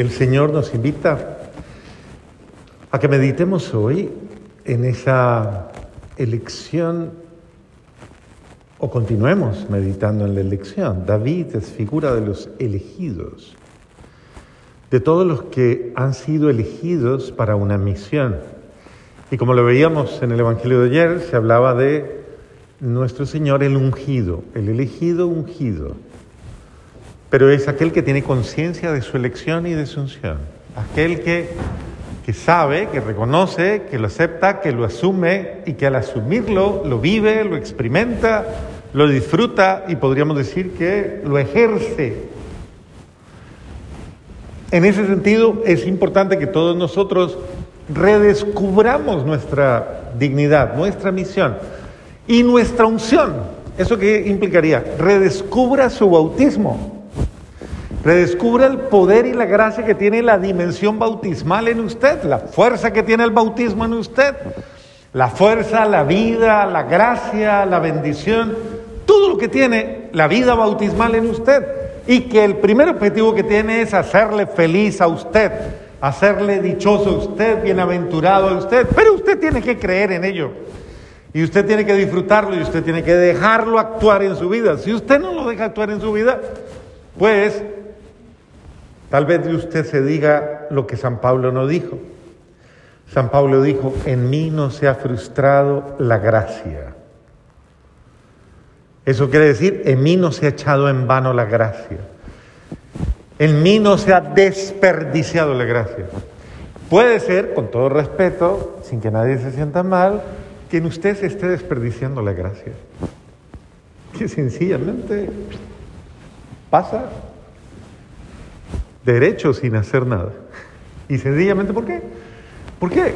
El Señor nos invita a que meditemos hoy en esa elección o continuemos meditando en la elección. David es figura de los elegidos, de todos los que han sido elegidos para una misión. Y como lo veíamos en el Evangelio de ayer, se hablaba de nuestro Señor el ungido, el elegido ungido. Pero es aquel que tiene conciencia de su elección y de su unción. Aquel que, que sabe, que reconoce, que lo acepta, que lo asume y que al asumirlo lo vive, lo experimenta, lo disfruta y podríamos decir que lo ejerce. En ese sentido es importante que todos nosotros redescubramos nuestra dignidad, nuestra misión y nuestra unción. ¿Eso qué implicaría? Redescubra su bautismo. Redescubra el poder y la gracia que tiene la dimensión bautismal en usted, la fuerza que tiene el bautismo en usted, la fuerza, la vida, la gracia, la bendición, todo lo que tiene la vida bautismal en usted. Y que el primer objetivo que tiene es hacerle feliz a usted, hacerle dichoso a usted, bienaventurado a usted. Pero usted tiene que creer en ello. Y usted tiene que disfrutarlo y usted tiene que dejarlo actuar en su vida. Si usted no lo deja actuar en su vida, pues tal vez de usted se diga lo que San Pablo no dijo. San Pablo dijo, en mí no se ha frustrado la gracia. Eso quiere decir, en mí no se ha echado en vano la gracia. En mí no se ha desperdiciado la gracia. Puede ser, con todo respeto, sin que nadie se sienta mal, que en usted se esté desperdiciando la gracia. Que sencillamente pasa derecho sin hacer nada. Y sencillamente, ¿por qué? ¿Por qué?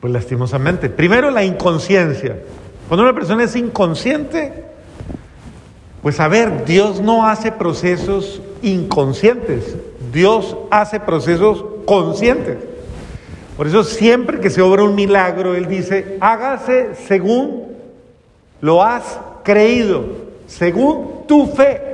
Pues lastimosamente. Primero, la inconsciencia. Cuando una persona es inconsciente, pues a ver, Dios no hace procesos inconscientes, Dios hace procesos conscientes. Por eso siempre que se obra un milagro, Él dice, hágase según lo has creído, según tu fe.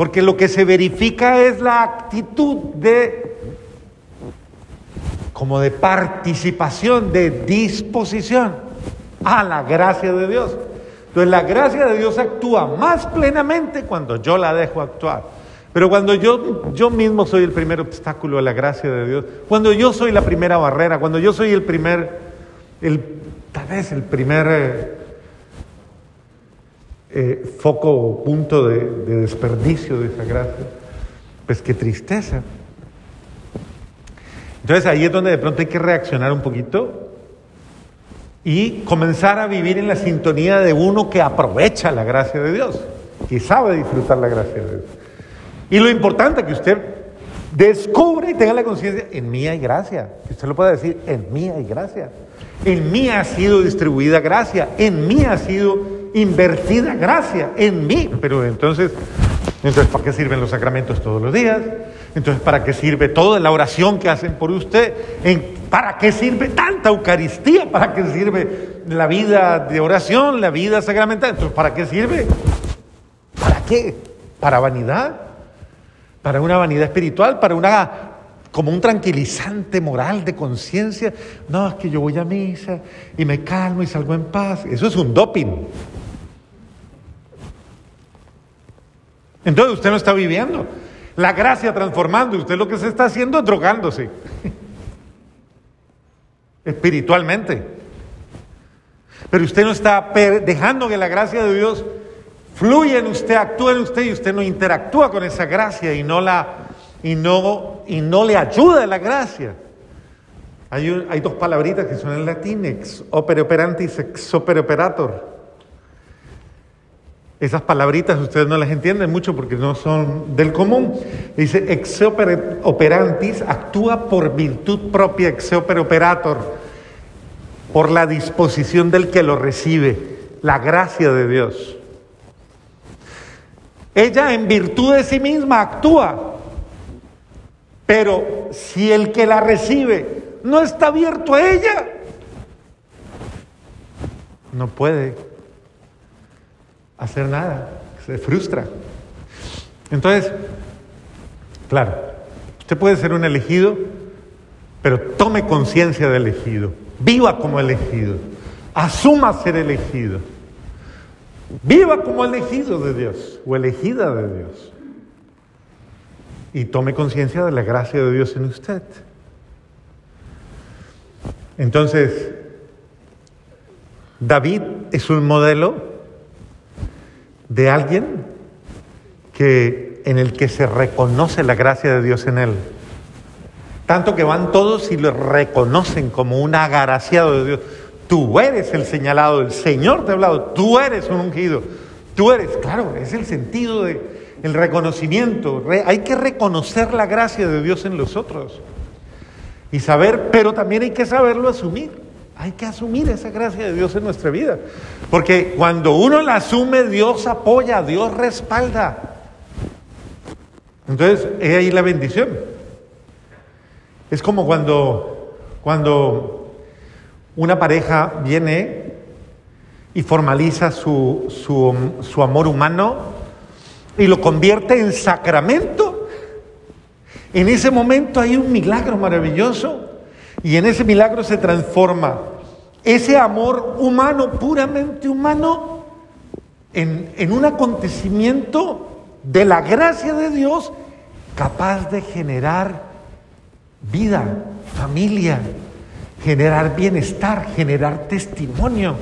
Porque lo que se verifica es la actitud de, como de participación, de disposición a la gracia de Dios. Entonces la gracia de Dios actúa más plenamente cuando yo la dejo actuar. Pero cuando yo, yo mismo soy el primer obstáculo a la gracia de Dios, cuando yo soy la primera barrera, cuando yo soy el primer, el, tal vez el primer eh, foco o punto de, de desperdicio de esa gracia, pues qué tristeza. Entonces ahí es donde de pronto hay que reaccionar un poquito y comenzar a vivir en la sintonía de uno que aprovecha la gracia de Dios, que sabe disfrutar la gracia de Dios. Y lo importante que usted descubre y tenga la conciencia, en mí hay gracia. Que usted lo pueda decir, en mí hay gracia. En mí ha sido distribuida gracia. En mí ha sido invertida gracia. En mí. Pero entonces, entonces ¿para qué sirven los sacramentos todos los días? Entonces, ¿para qué sirve toda la oración que hacen por usted? ¿Para qué sirve tanta Eucaristía? ¿Para qué sirve la vida de oración, la vida sacramental? Entonces, ¿para qué sirve? ¿Para qué? ¿Para vanidad? para una vanidad espiritual, para una como un tranquilizante moral de conciencia. No, es que yo voy a misa y me calmo y salgo en paz. Eso es un doping. Entonces usted no está viviendo la gracia transformando. Usted lo que se está haciendo es drogándose. Espiritualmente. Pero usted no está dejando que la gracia de Dios fluye en usted, actúa en usted y usted no interactúa con esa gracia y no, la, y no, y no le ayuda la gracia. Hay, dos palabritas que son en latín, ex opere operantis, ex opere operator. Esas palabritas ustedes no las entienden mucho porque no son del común. Dice ex opere operantis, actúa por virtud propia, ex opere operator, por la disposición del que lo recibe, la gracia de Dios. Ella en virtud de sí misma actúa. Pero si el que la recibe no está abierto a ella, no puede hacer nada, se frustra. Entonces, claro, Usted puede ser un elegido, pero tome conciencia de elegido. Viva como elegido. Asuma ser elegido. Viva como elegido de Dios o elegida de Dios. Y tome conciencia de la gracia de Dios en usted. Entonces, David es un modelo de alguien que, en el que se reconoce la gracia de Dios en él. Tanto que van todos y lo reconocen como un agraciado de Dios. Tú eres el señalado, el Señor te ha hablado, tú eres un ungido, tú eres, claro, es el sentido del el reconocimiento. hay que reconocer la gracia de Dios en los otros y saber, pero también hay que saberlo asumir. Hay que asumir esa gracia de Dios en nuestra vida. Porque cuando uno la asume, Dios apoya, Dios respalda. Entonces, es ahí la bendición. Es como cuando, cuando una pareja viene y formaliza su, su, amor humano y lo convierte en sacramento, en ese momento hay un milagro maravilloso y en ese milagro se transforma ese amor humano, puramente humano, en, en, un acontecimiento de la gracia de Dios capaz de generar vida, familia, generar bienestar, generar testimonio,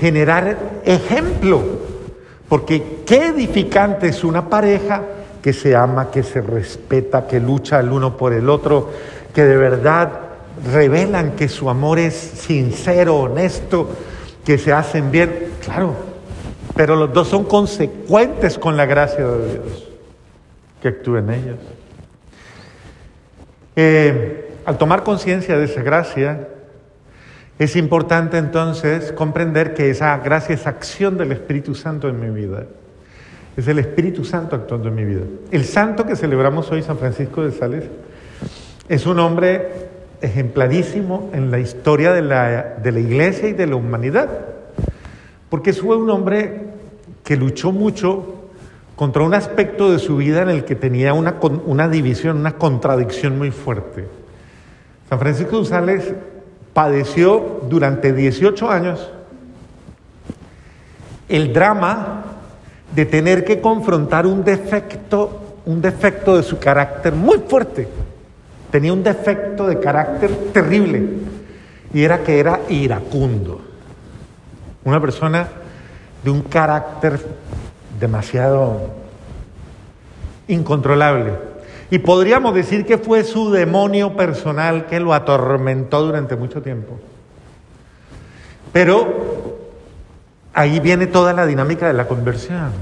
generar ejemplo. Porque qué edificante es una pareja que se ama, que se respeta, que lucha el uno por el otro, que de verdad revelan que su amor es sincero, honesto, que se hacen bien. Claro, pero los dos son consecuentes con la gracia de Dios que actúa en ellos. Eh, al tomar conciencia de esa gracia, es importante entonces comprender que esa gracia es acción del Espíritu Santo en mi vida. Es el Espíritu Santo actuando en mi vida. El santo que celebramos hoy, San Francisco de Sales, es un hombre ejemplarísimo en la historia de la, de la iglesia y de la humanidad, porque fue un hombre que luchó mucho contra un aspecto de su vida en el que tenía una, una división, una contradicción muy fuerte. San Francisco de Sales padeció durante 18 años el drama de tener que confrontar un defecto, un defecto de su carácter muy fuerte. Tenía un defecto de carácter terrible y era que era iracundo. Una persona de un carácter demasiado incontrolable. Y podríamos decir que fue su demonio personal que lo atormentó durante mucho tiempo. Pero ahí viene toda la dinámica de la conversión.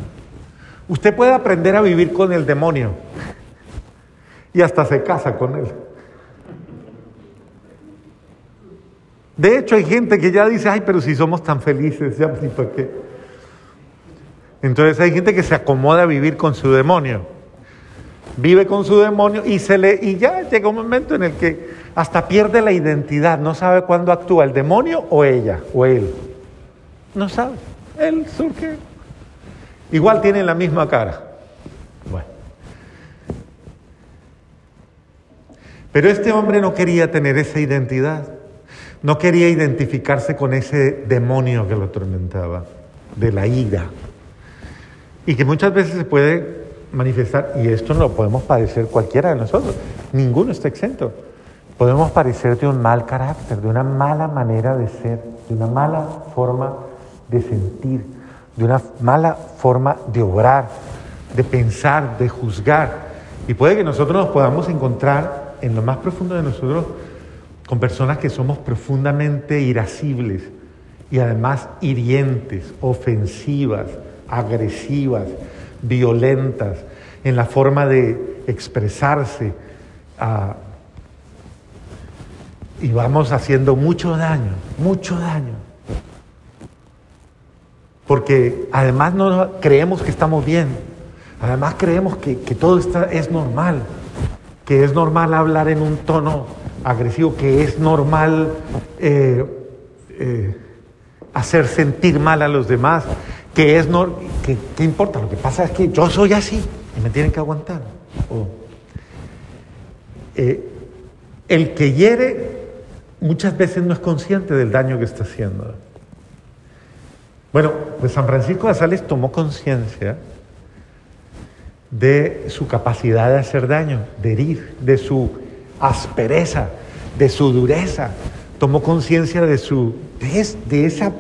Usted puede aprender a vivir con el demonio y hasta se casa con él. De hecho, hay gente que ya dice, ay, pero si somos tan felices, ya ni para qué. Entonces hay gente que se acomoda a vivir con su demonio vive con su demonio y, se le, y ya llega un momento en el que hasta pierde la identidad, no sabe cuándo actúa el demonio o ella o él. No sabe, él surge. Igual tiene la misma cara. Bueno. Pero este hombre no quería tener esa identidad, no quería identificarse con ese demonio que lo atormentaba, de la ira, y que muchas veces se puede manifestar, y esto no lo podemos padecer cualquiera de nosotros, ninguno está exento. Podemos padecer de un mal carácter, de una mala manera de ser, de una mala forma de sentir, de una mala forma de obrar, de pensar, de juzgar. Y puede que nosotros nos podamos encontrar en lo más profundo de nosotros con personas que somos profundamente irascibles y además hirientes, ofensivas, agresivas, violentas, en la forma de expresarse. Y vamos haciendo mucho daño, mucho daño. Porque además no creemos que estamos bien, además creemos que, todo está, es normal, que es normal hablar en un tono agresivo, que es normal eh, eh, hacer sentir mal a los demás, que es no, que, ¿qué importa? Lo que pasa es que yo soy así y me tienen que aguantar. eh, el que hiere muchas veces no es consciente del daño que está haciendo. Bueno, pues San Francisco de Sales tomó conciencia de su capacidad de hacer daño, de herir, de su aspereza, de su dureza. Tomó conciencia de su de, esa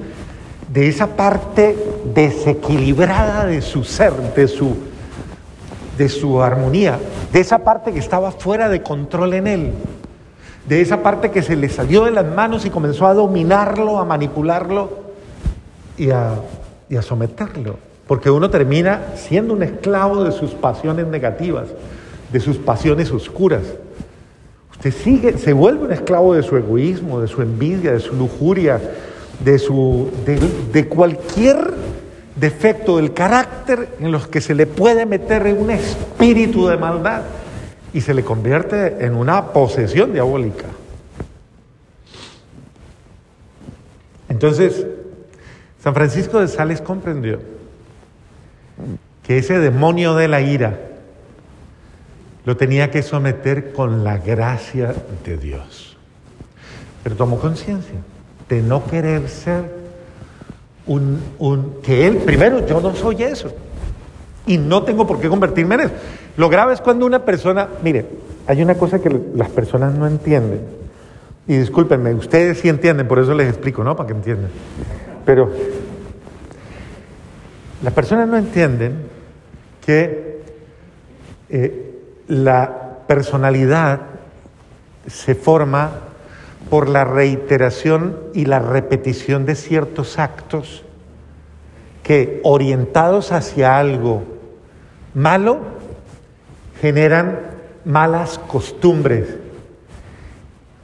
de esa parte desequilibrada de su ser, de su de su armonía, de esa parte que estaba fuera de control en él, de esa parte que se le salió de las manos y comenzó a dominarlo, a manipularlo y a, y a someterlo. Porque uno termina siendo un esclavo de sus pasiones negativas, de sus pasiones oscuras. Usted sigue, se vuelve un esclavo de su egoísmo, de su envidia, de su lujuria, de, su, de, cualquier defecto del carácter en los que se le puede meter un espíritu de maldad y se le convierte en una posesión diabólica. Entonces, San Francisco de Sales comprendió que ese demonio de la ira lo tenía que someter con la gracia de Dios. Pero tomó conciencia de no querer ser un, un, que él, primero, yo no soy eso. Y no tengo por qué convertirme en eso. Lo grave es cuando una persona, mire, hay una cosa que las personas no entienden. Y discúlpenme, ustedes sí entienden, por eso les explico, ¿no? Para que entiendan. Pero las personas no entienden que eh, la personalidad se forma por la reiteración y la repetición de ciertos actos que orientados hacia algo malo generan malas costumbres.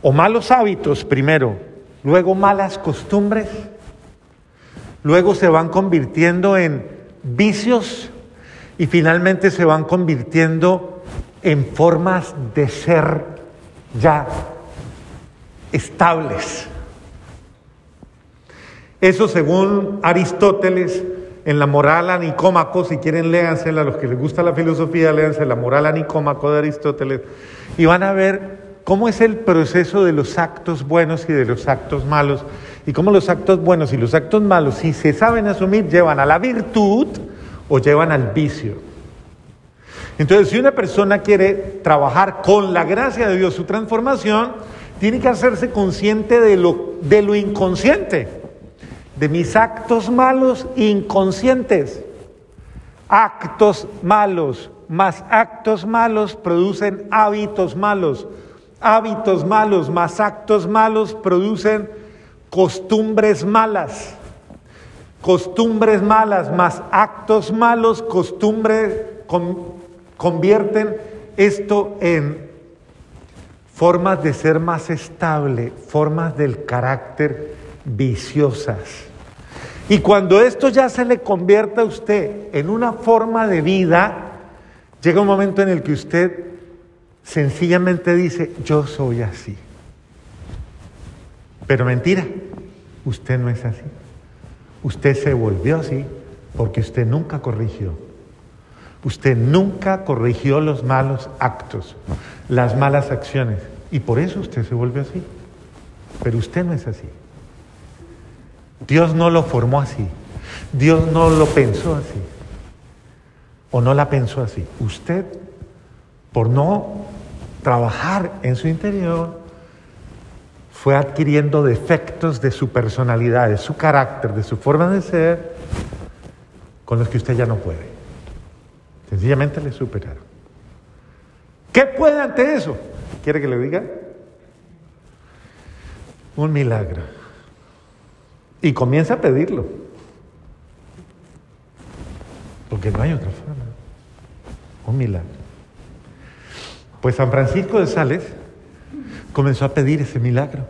O malos hábitos primero, luego malas costumbres. Luego se van convirtiendo en vicios. Y finalmente se van convirtiendo en formas de ser ya estables. Eso según Aristóteles en la moral a Nicómaco, si quieren léansela, a los que les gusta la filosofía, léanse la moral a Nicómaco de Aristóteles y van a ver cómo es el proceso de los actos buenos y de los actos malos y cómo los actos buenos y los actos malos, si se saben asumir, llevan a la virtud o llevan al vicio. Entonces, si una persona quiere trabajar con la gracia de Dios su transformación, tiene que hacerse consciente de lo, de lo inconsciente, de mis actos malos inconscientes. Actos malos más actos malos producen hábitos malos. Hábitos malos más actos malos producen costumbres malas, costumbres malas más actos malos, costumbres convierten esto en formas de ser más estable, formas del carácter viciosas. Y cuando esto ya se le convierta a usted en una forma de vida, llega un momento en el que usted sencillamente dice, yo soy así. Pero mentira, usted no es así. Usted se volvió así porque usted nunca corrigió. Usted nunca corrigió los malos actos, las malas acciones. Y por eso usted se volvió así. Pero usted no es así. Dios no lo formó así. Dios no lo pensó así. O no la pensó así. Usted, por no trabajar en su interior, fue adquiriendo defectos de su personalidad, de su carácter, de su forma de ser, con los que usted ya no puede. Sencillamente le superaron. ¿Qué puede ante eso? ¿Quiere que le diga? Un milagro. Y comienza a pedirlo. Porque no hay otra forma. Un milagro. Pues San Francisco de Sales comenzó a pedir ese milagro,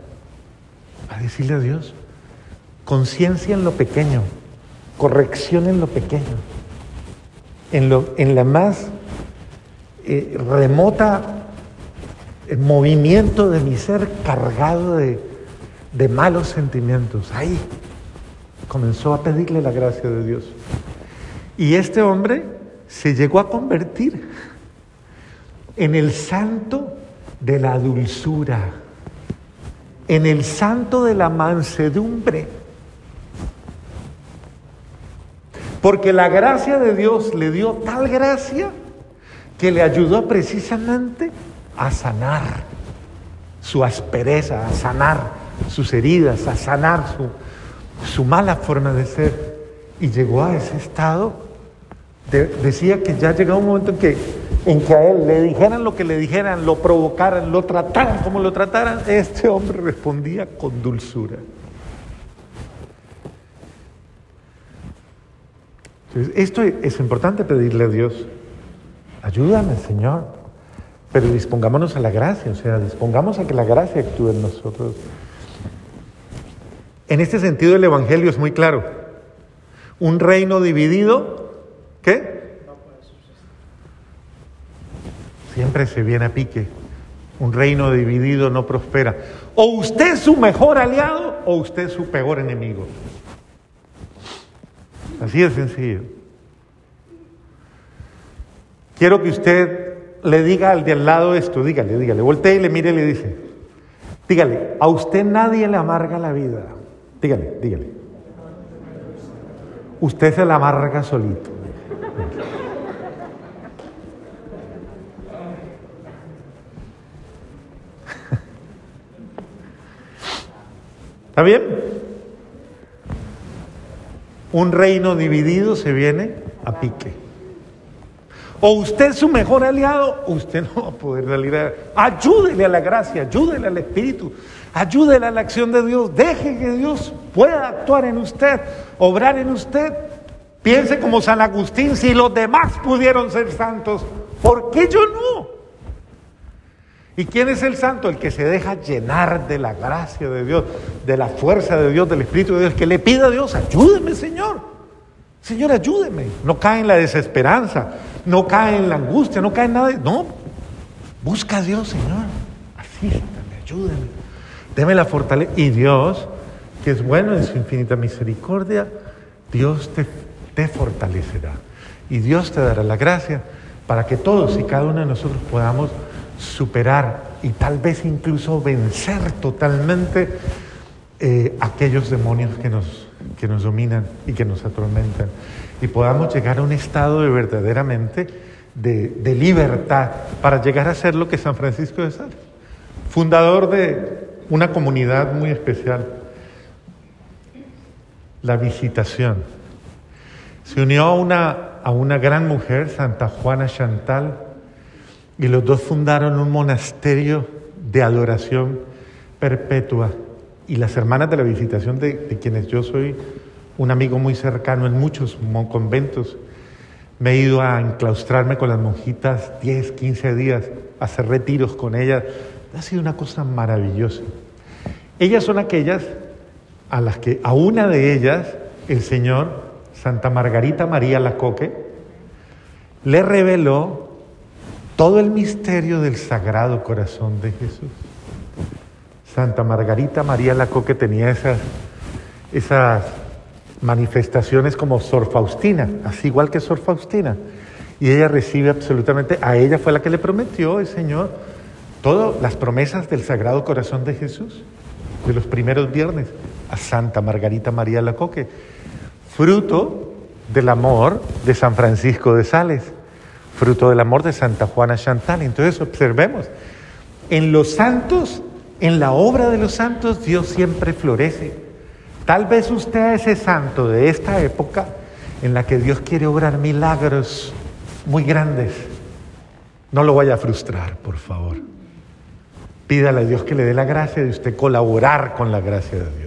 a decirle a Dios, conciencia en lo pequeño, corrección en lo pequeño, en, la más eh, remota eh, movimiento de mi ser cargado de, de malos sentimientos. Ahí comenzó a pedirle la gracia de Dios. Y este hombre se llegó a convertir en el santo de la dulzura, en el santo de la mansedumbre. Porque la gracia de Dios le dio tal gracia que le ayudó precisamente a sanar su aspereza, a sanar sus heridas, a sanar su, su mala forma de ser. Y llegó a ese estado, decía que ya llegó un momento en que, en que a él le dijeran lo que le dijeran, lo provocaran, lo trataran como lo trataran, este hombre respondía con dulzura. Esto es importante pedirle a Dios, ayúdame Señor, pero dispongámonos a la gracia, o sea, dispongamos a que la gracia actúe en nosotros. En este sentido el Evangelio es muy claro. Un reino dividido, ¿qué? Siempre se viene a pique. Un reino dividido no prospera. O usted es su mejor aliado o usted es su peor enemigo. Así de sencillo. Quiero que usted le diga al de al lado esto, dígale, dígale, voltee y le mire y le dice, dígale, a usted nadie le amarga la vida. Dígale, dígale. Usted se la amarga solito. ¿Está bien? Un reino dividido se viene a pique. O usted es su mejor aliado, usted no va a poder salir a... Ayúdele a la gracia, ayúdele al Espíritu, ayúdele a la acción de Dios, deje que Dios pueda actuar en usted, obrar en usted. Piense como San Agustín, si los demás pudieron ser santos, ¿por qué yo no? ¿Y quién es el santo? El que se deja llenar de la gracia de Dios, de la fuerza de Dios, del Espíritu de Dios, que le pida a Dios, ayúdeme Señor. Señor, ayúdeme. No cae en la desesperanza, no cae en la angustia, no cae en nada. No, busca a Dios, Señor. Asístame, ayúdame. Deme la fortaleza. Y Dios, que es bueno en su infinita misericordia, Dios te, te fortalecerá. Y Dios te dará la gracia para que todos y cada uno de nosotros podamos superar y tal vez incluso vencer totalmente eh, aquellos demonios que nos, que nos dominan y que nos atormentan y podamos llegar a un estado de verdaderamente de, libertad para llegar a ser lo que San Francisco de Sales, fundador de una comunidad muy especial, la visitación. Se unió a una, a una gran mujer, Santa Juana Chantal, y los dos fundaron un monasterio de adoración perpetua. Y las hermanas de la visitación, de, quienes yo soy un amigo muy cercano en muchos conventos. Me he ido a enclaustrarme con las monjitas 10, 15 días, a hacer retiros con ellas. Ha sido una cosa maravillosa. Ellas son aquellas a las que, a una de ellas, el Señor, Santa Margarita María Lacoque, le reveló todo el misterio del Sagrado Corazón de Jesús. Santa Margarita María Lacoque tenía esas, esas manifestaciones como Sor Faustina, así igual que Sor Faustina. Y ella recibe absolutamente, a ella fue la que le prometió el Señor todas las promesas del Sagrado Corazón de Jesús, de los primeros viernes, a Santa Margarita María Lacoque, fruto del amor de San Francisco de Sales, fruto del amor de Santa Juana Chantal. Entonces observemos, en los santos, en la obra de los santos, Dios siempre florece. Tal vez usted es ese santo de esta época en la que Dios quiere obrar milagros muy grandes. No lo vaya a frustrar, por favor. Pídale a Dios que le dé la gracia de usted colaborar con la gracia de Dios.